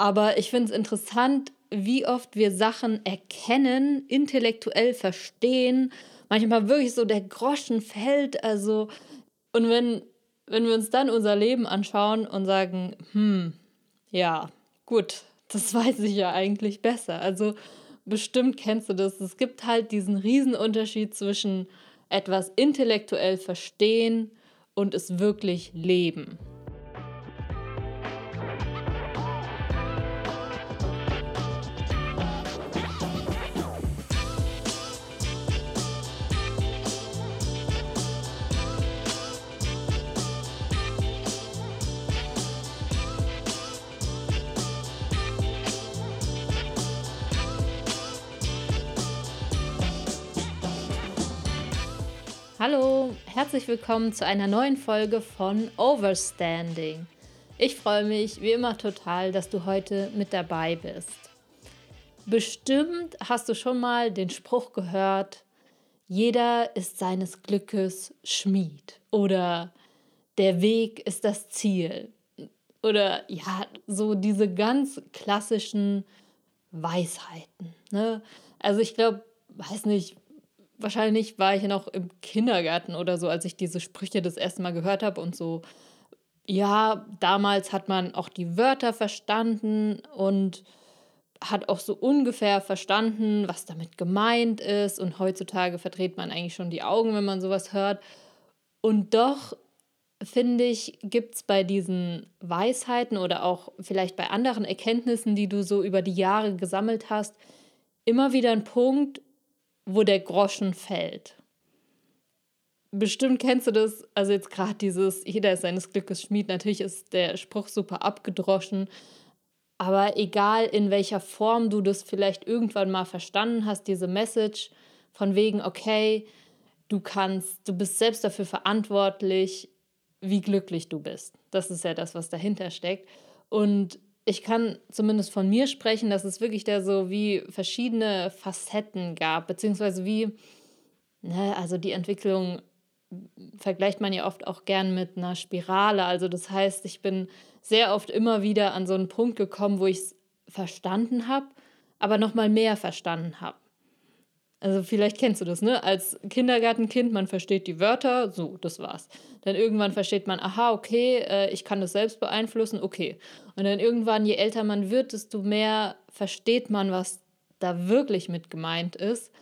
Aber ich finde es interessant, wie oft wir Sachen erkennen, intellektuell verstehen, manchmal wirklich so der Groschen fällt. Also, und wenn, wenn wir uns dann unser Leben anschauen und sagen, hm, ja, gut, das weiß ich ja eigentlich besser. Also bestimmt kennst du das. Es gibt halt diesen Riesenunterschied zwischen etwas intellektuell verstehen und es wirklich leben. Hallo, herzlich willkommen zu einer neuen Folge von Overstanding. Ich freue mich wie immer total, dass du heute mit dabei bist. Bestimmt hast du schon mal den Spruch gehört, jeder ist seines Glückes Schmied oder der Weg ist das Ziel oder ja, so diese ganz klassischen Weisheiten. Ne? Also ich glaube, weiß nicht, wahrscheinlich war ich noch im Kindergarten oder so, als ich diese Sprüche das erste Mal gehört habe und so. Ja, damals hat man auch die Wörter verstanden und hat auch so ungefähr verstanden, was damit gemeint ist. Und heutzutage verdreht man eigentlich schon die Augen, wenn man sowas hört. Und doch, finde ich, gibt es bei diesen Weisheiten oder auch vielleicht bei anderen Erkenntnissen, die du so über die Jahre gesammelt hast, immer wieder einen Punkt, wo der Groschen fällt. Bestimmt kennst du das, also jetzt gerade dieses, jeder ist seines Glückes Schmied, natürlich ist der Spruch super abgedroschen, aber egal in welcher Form du das vielleicht irgendwann mal verstanden hast, diese Message von wegen, okay, du kannst, du bist selbst dafür verantwortlich, wie glücklich du bist. Das ist ja das, was dahinter steckt. Und ich kann zumindest von mir sprechen, dass es wirklich da so wie verschiedene Facetten gab, beziehungsweise wie, ne, also die Entwicklung vergleicht man ja oft auch gern mit einer Spirale. Also das heißt, ich bin sehr oft immer wieder an so einen Punkt gekommen, wo ich es verstanden habe, aber nochmal mehr verstanden habe. Also vielleicht kennst du das, ne? Als Kindergartenkind, man versteht die Wörter, so, das war's. Dann irgendwann versteht man, aha, okay, äh, ich kann das selbst beeinflussen, okay. Und dann irgendwann, je älter man wird, desto mehr versteht man, was da wirklich mit gemeint ist.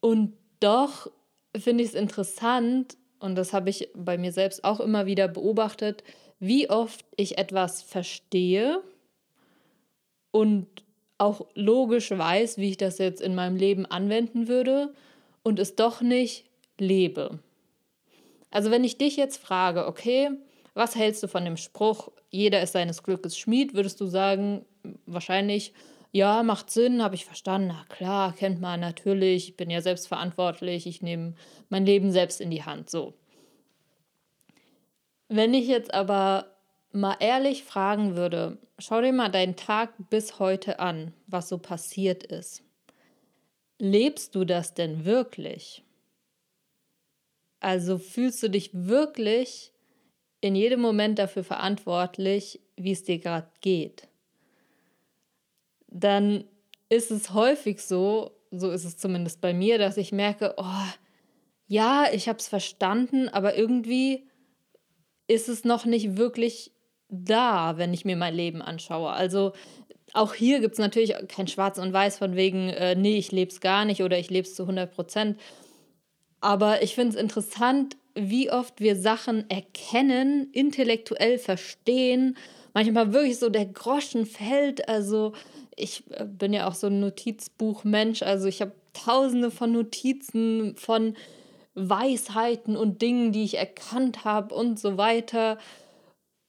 Und doch finde ich es interessant, und das habe ich bei mir selbst auch immer wieder beobachtet, wie oft ich etwas verstehe und auch logisch weiß, wie ich das jetzt in meinem Leben anwenden würde und es doch nicht lebe. Also wenn ich dich jetzt frage, okay, was hältst du von dem Spruch, jeder ist seines Glückes Schmied, würdest du sagen, wahrscheinlich, ja, macht Sinn, habe ich verstanden, na klar, kennt man natürlich, ich bin ja selbstverantwortlich, ich nehme mein Leben selbst in die Hand, so. Wenn ich jetzt aber mal ehrlich fragen würde, schau dir mal deinen Tag bis heute an, was so passiert ist. Lebst du das denn wirklich? Also fühlst du dich wirklich in jedem Moment dafür verantwortlich, wie es dir gerade geht? Dann ist es häufig so, so ist es zumindest bei mir, dass ich merke, oh, ja, ich habe es verstanden, aber irgendwie ist es noch nicht wirklich da, wenn ich mir mein Leben anschaue. Also auch hier gibt es natürlich kein Schwarz und Weiß von wegen, äh, nee, ich lebe es gar nicht oder ich lebe es zu 100 Prozent. Aber ich finde es interessant, wie oft wir Sachen erkennen, intellektuell verstehen, manchmal wirklich so der Groschen fällt. Also ich äh, bin ja auch so ein Notizbuchmensch, also ich habe tausende von Notizen, von Weisheiten und Dingen, die ich erkannt habe und so weiter.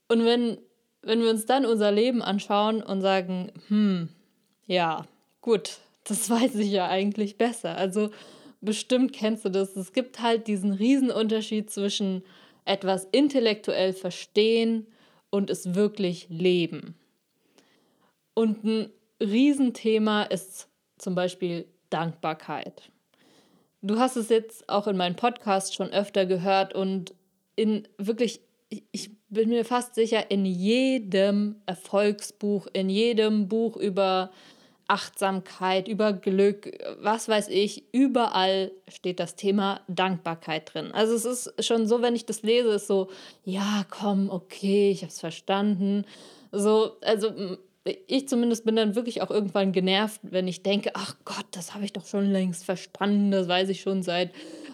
Und wenn, wenn wir uns dann unser Leben anschauen und sagen, hm, ja, gut, das weiß ich ja eigentlich besser. Also bestimmt kennst du das. Es gibt halt diesen Riesenunterschied zwischen etwas intellektuell verstehen und es wirklich leben. Und ein Riesenthema ist zum Beispiel Dankbarkeit. Du hast es jetzt auch in meinem Podcast schon öfter gehört und in wirklich, ich bin mir fast sicher, in jedem Erfolgsbuch, in jedem Buch über Achtsamkeit, über Glück, was weiß ich, überall steht das Thema Dankbarkeit drin. Also es ist schon so, wenn ich das lese, ist so, ja, komm, okay, ich habe es verstanden. So, also ich zumindest bin dann wirklich auch irgendwann genervt, wenn ich denke, ach Gott, das habe ich doch schon längst verstanden, das weiß ich schon seit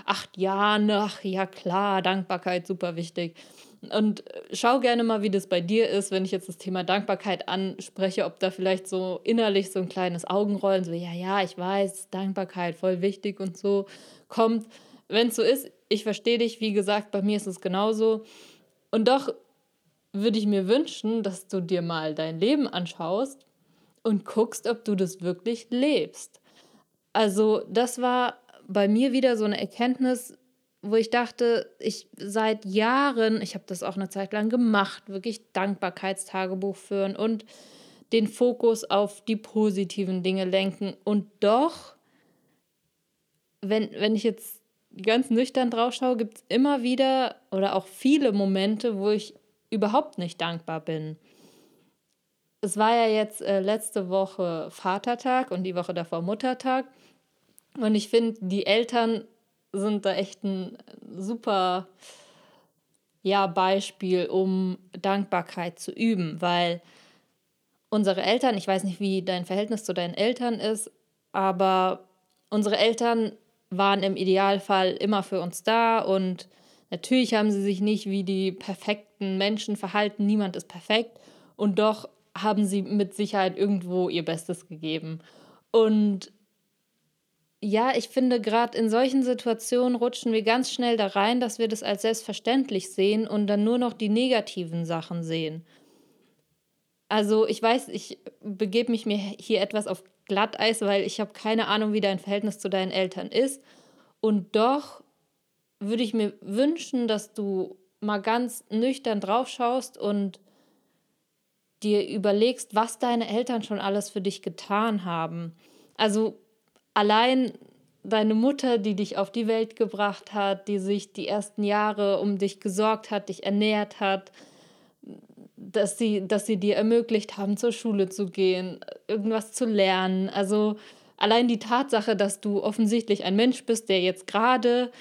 acht Jahren. Ach ja, klar, Dankbarkeit, super wichtig. Und schau gerne mal, wie das bei dir ist, wenn ich jetzt das Thema Dankbarkeit anspreche, ob da vielleicht so innerlich so ein kleines Augenrollen, so, ja, ja, ich weiß, Dankbarkeit voll wichtig und so kommt. Wenn es so ist, ich verstehe dich, wie gesagt, bei mir ist es genauso. Und doch würde ich mir wünschen, dass du dir mal dein Leben anschaust und guckst, ob du das wirklich lebst. Also, das war bei mir wieder so eine Erkenntnis, wo ich dachte, ich seit Jahren, ich habe das auch eine Zeit lang gemacht, wirklich Dankbarkeitstagebuch führen und den Fokus auf die positiven Dinge lenken. Und doch, wenn, wenn ich jetzt ganz nüchtern drauf schaue, gibt es immer wieder oder auch viele Momente, wo ich überhaupt nicht dankbar bin. Es war ja jetzt äh, letzte Woche Vatertag und die Woche davor Muttertag. Und ich finde, die Eltern sind da echt ein super ja, Beispiel, um Dankbarkeit zu üben, weil unsere Eltern, ich weiß nicht, wie dein Verhältnis zu deinen Eltern ist, aber unsere Eltern waren im Idealfall immer für uns da und natürlich haben sie sich nicht wie die perfekten Menschen verhalten, niemand ist perfekt und doch haben sie mit Sicherheit irgendwo ihr Bestes gegeben. Und ja, ich finde, gerade in solchen Situationen rutschen wir ganz schnell da rein, dass wir das als selbstverständlich sehen und dann nur noch die negativen Sachen sehen. Also ich weiß, ich begebe mich mir hier etwas auf Glatteis, weil ich habe keine Ahnung, wie dein Verhältnis zu deinen Eltern ist. Und doch würde ich mir wünschen, dass du mal ganz nüchtern drauf schaust und dir überlegst, was deine Eltern schon alles für dich getan haben. Also allein deine Mutter, die dich auf die Welt gebracht hat, die sich die ersten Jahre um dich gesorgt hat, dich ernährt hat, dass sie, dass sie dir ermöglicht haben, zur Schule zu gehen, irgendwas zu lernen. Also allein die Tatsache, dass du offensichtlich ein Mensch bist, der jetzt gerade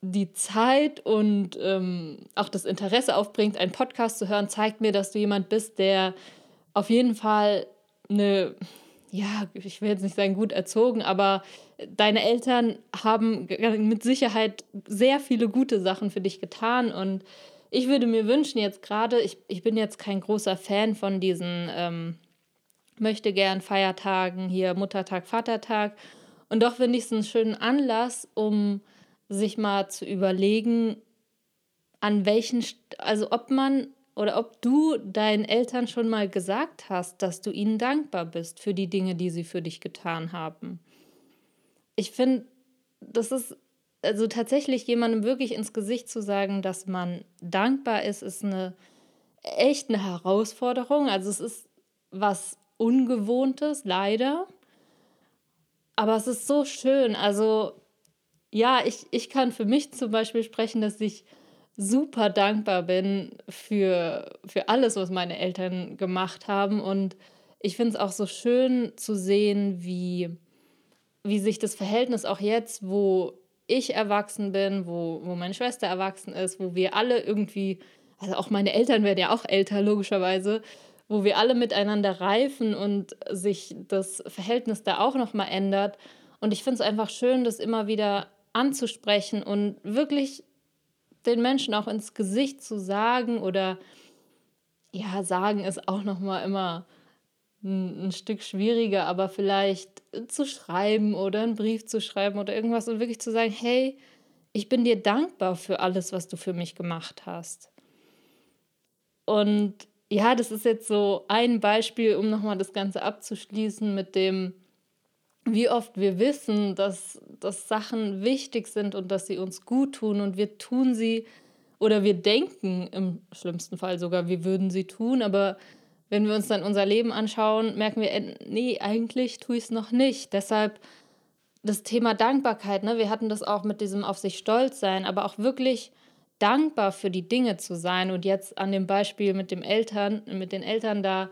die Zeit und ähm, auch das Interesse aufbringt, einen Podcast zu hören, zeigt mir, dass du jemand bist, der auf jeden Fall eine ja, ich will jetzt nicht sagen gut erzogen, aber deine Eltern haben mit Sicherheit sehr viele gute Sachen für dich getan und ich würde mir wünschen, jetzt gerade, ich, ich bin jetzt kein großer Fan von diesen ähm, möchte gern Feiertagen, hier Muttertag, Vatertag. Und doch finde ich es einen schönen Anlass, um sich mal zu überlegen, an welchen, also ob man oder ob du deinen Eltern schon mal gesagt hast, dass du ihnen dankbar bist für die Dinge, die sie für dich getan haben. Ich finde, das ist also tatsächlich jemandem wirklich ins Gesicht zu sagen, dass man dankbar ist, ist eine echt eine Herausforderung. Also es ist was Ungewohntes, leider. Aber es ist so schön. Also ja, ich, ich kann für mich zum Beispiel sprechen, dass ich super dankbar bin für, für alles, was meine Eltern gemacht haben. Und ich finde es auch so schön zu sehen, wie, wie sich das Verhältnis auch jetzt, wo ich erwachsen bin, wo, wo meine Schwester erwachsen ist, wo wir alle irgendwie, also auch meine Eltern werden ja auch älter, logischerweise, wo wir alle miteinander reifen und sich das Verhältnis da auch nochmal ändert. Und ich finde es einfach schön, das immer wieder anzusprechen und wirklich den Menschen auch ins Gesicht zu sagen oder ja, sagen ist auch noch mal immer ein, ein, Stück schwieriger, aber vielleicht zu schreiben oder einen Brief zu schreiben oder irgendwas und wirklich zu sagen, hey, ich bin dir dankbar für alles, was du für mich gemacht hast. Und ja, das ist jetzt so ein Beispiel, um nochmal das Ganze abzuschließen mit dem, wie oft wir wissen, dass, dass Sachen wichtig sind und dass sie uns gut tun und wir tun sie oder wir denken im schlimmsten Fall sogar, wir würden sie tun, aber wenn wir uns dann unser Leben anschauen, merken wir, äh, nee, eigentlich tue ich es noch nicht. Deshalb das Thema Dankbarkeit, ne? wir hatten das auch mit diesem auf sich stolz sein, aber auch wirklich dankbar für die Dinge zu sein. Und jetzt an dem Beispiel mit dem Eltern, mit den Eltern da,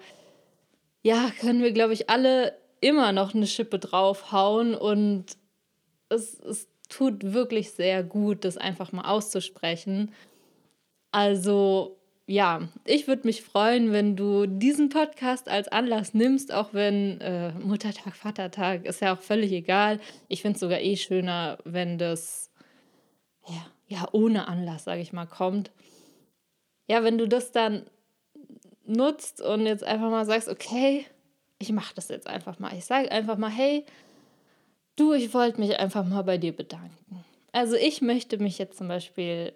ja, können wir, glaube ich, alle immer noch eine Schippe draufhauen. Und es, es tut wirklich sehr gut, das einfach mal auszusprechen. Also ja, ich würde mich freuen, wenn du diesen Podcast als Anlass nimmst, auch wenn äh, Muttertag, Vatertag ist ja auch völlig egal. Ich finde es sogar eh schöner, wenn das ja, ja ohne Anlass, sage ich mal, kommt. Ja, wenn du das dann nutzt und jetzt einfach mal sagst, okay, ich mache das jetzt einfach mal. Ich sage einfach mal, hey, du, ich wollte mich einfach mal bei dir bedanken. Also ich möchte mich jetzt zum Beispiel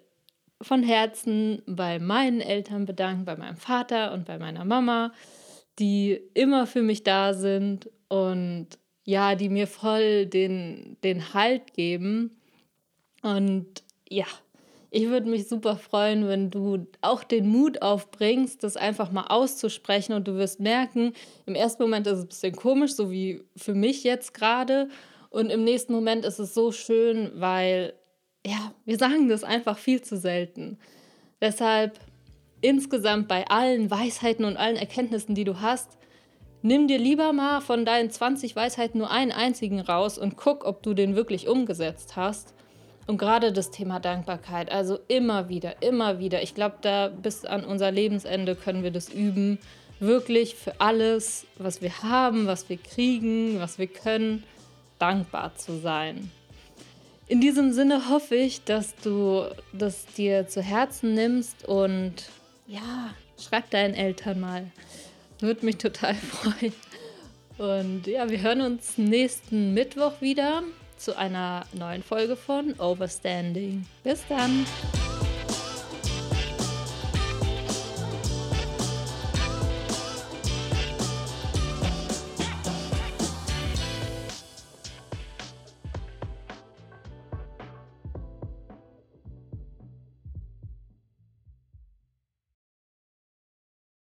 von Herzen bei meinen Eltern bedanken, bei meinem Vater und bei meiner Mama, die immer für mich da sind und ja, die mir voll den, den Halt geben. Und ja, ich würde mich super freuen, wenn du auch den Mut aufbringst, das einfach mal auszusprechen und du wirst merken, im ersten Moment ist es ein bisschen komisch, so wie für mich jetzt gerade. Und im nächsten Moment ist es so schön, weil ja, wir sagen das einfach viel zu selten. Deshalb insgesamt bei allen Weisheiten und allen Erkenntnissen, die du hast, nimm dir lieber mal von deinen 20 Weisheiten nur einen einzigen raus und guck, ob du den wirklich umgesetzt hast. Und gerade das Thema Dankbarkeit, also immer wieder, immer wieder. Ich glaube, da bis an unser Lebensende können wir das üben. Wirklich für alles, was wir haben, was wir kriegen, was wir können, dankbar zu sein. In diesem Sinne hoffe ich, dass du das dir zu Herzen nimmst und ja, schreib deinen Eltern mal. Würde mich total freuen. Und ja, wir hören uns nächsten Mittwoch wieder zu einer neuen Folge von Overstanding. Bis dann!